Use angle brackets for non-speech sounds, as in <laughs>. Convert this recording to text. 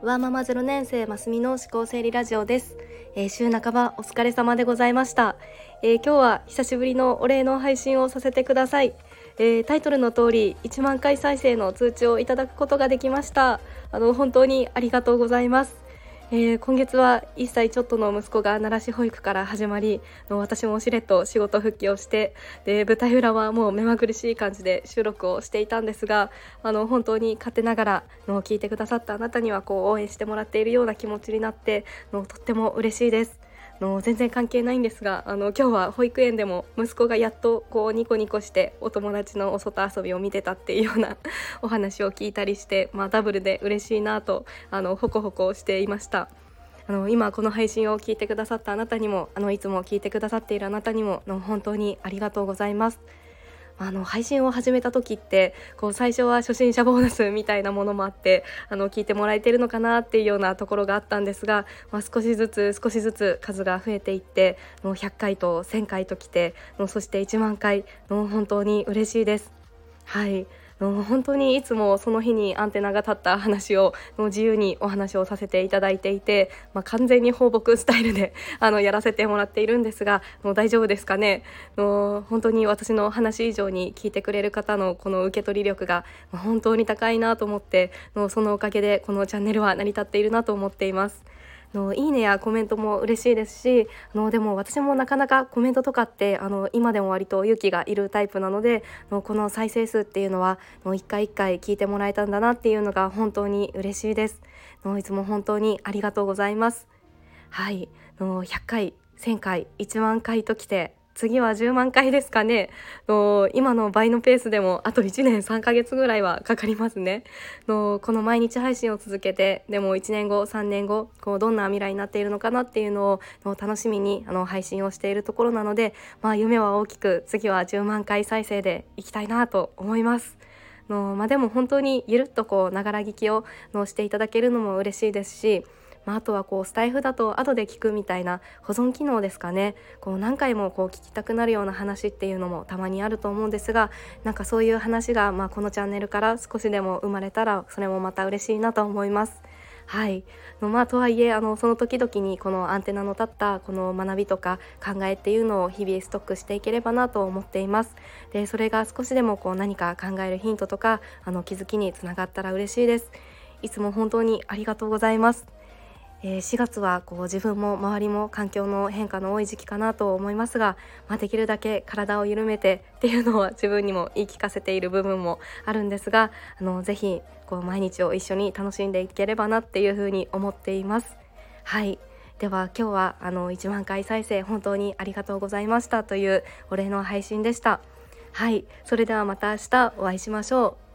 ワーママ0年生ますみの思考整理ラジオです、えー、週半ばお疲れ様でございました、えー、今日は久しぶりのお礼の配信をさせてください、えー、タイトルの通り1万回再生の通知をいただくことができました。あの本当にありがとうございます。えー、今月は1歳ちょっとの息子が奈良市保育から始まり私もしれっと仕事復帰をしてで舞台裏はもう目まぐるしい感じで収録をしていたんですがあの本当に勝手ながらの聞いてくださったあなたにはこう応援してもらっているような気持ちになってのとっても嬉しいです。の全然関係ないんですがあの今日は保育園でも息子がやっとこうニコニコしてお友達のお外遊びを見てたっていうような <laughs> お話を聞いたりして、まあ、ダブルで嬉しいなとあのホコホコしていました。あの今この配信を聞いてくださったあなたにもあのいつも聞いてくださっているあなたにもの本当にありがとうございます。あの配信を始めた時ってこう最初は初心者ボーナスみたいなものもあってあの聞いてもらえてるのかなっていうようなところがあったんですが、まあ、少しずつ少しずつ数が増えていっての100回と1000回ときてもうそして1万回もう本当に嬉しいです。はいの本当にいつもその日にアンテナが立った話を自由にお話をさせていただいていて、まあ、完全に放牧スタイルで <laughs> あのやらせてもらっているんですがもう大丈夫ですかね？の本当に私の話以上に聞いてくれる方のこの受け取り力が本当に高いなと思ってのそのおかげでこのチャンネルは成り立っているなと思っています。のいいねやコメントも嬉しいですしあのでも私もなかなかコメントとかってあの今でも割と勇気がいるタイプなのでのこの再生数っていうのは一回一回聞いてもらえたんだなっていうのが本当に嬉しいです。のいつも本当にありがとうございます。はい。の100回1000回1万回ときて次は10万回ですかねの今の倍のペースでもあと1年3ヶ月ぐらいはかかりますねのこの毎日配信を続けてでも1年後3年後こうどんな未来になっているのかなっていうのをの楽しみにあの配信をしているところなので、まあ、夢は大きく次は10万回再生でいきたいなと思います。のまあ、でも本当にゆるっとこうながら聞きをのしていただけるのも嬉しいですしまあ、あとはこうスタイフだと後で聞くみたいな保存機能ですかね。こう何回もこう聞きたくなるような話っていうのもたまにあると思うんですがなんかそういう話がまあこのチャンネルから少しでも生まれたらそれもまた嬉しいなと思います。はい。のまあ、とはいえあのその時々にこのアンテナの立ったこの学びとか考えっていうのを日々ストックしていければなと思っています。でそれが少しでもこう何か考えるヒントとかあの気づきにつながったら嬉しいです。いつも本当にありがとうございます。えー、4月はこう自分も周りも環境の変化の多い時期かなと思いますが、まあ、できるだけ体を緩めてっていうのは自分にも言い聞かせている部分もあるんですがあのぜひこう毎日を一緒に楽しんでいければなっていうふうに思っています。はいでは今日はあの1万回再生本当にありがとうございましたというお礼の配信でした。はいそれではまた明日お会いしましょう。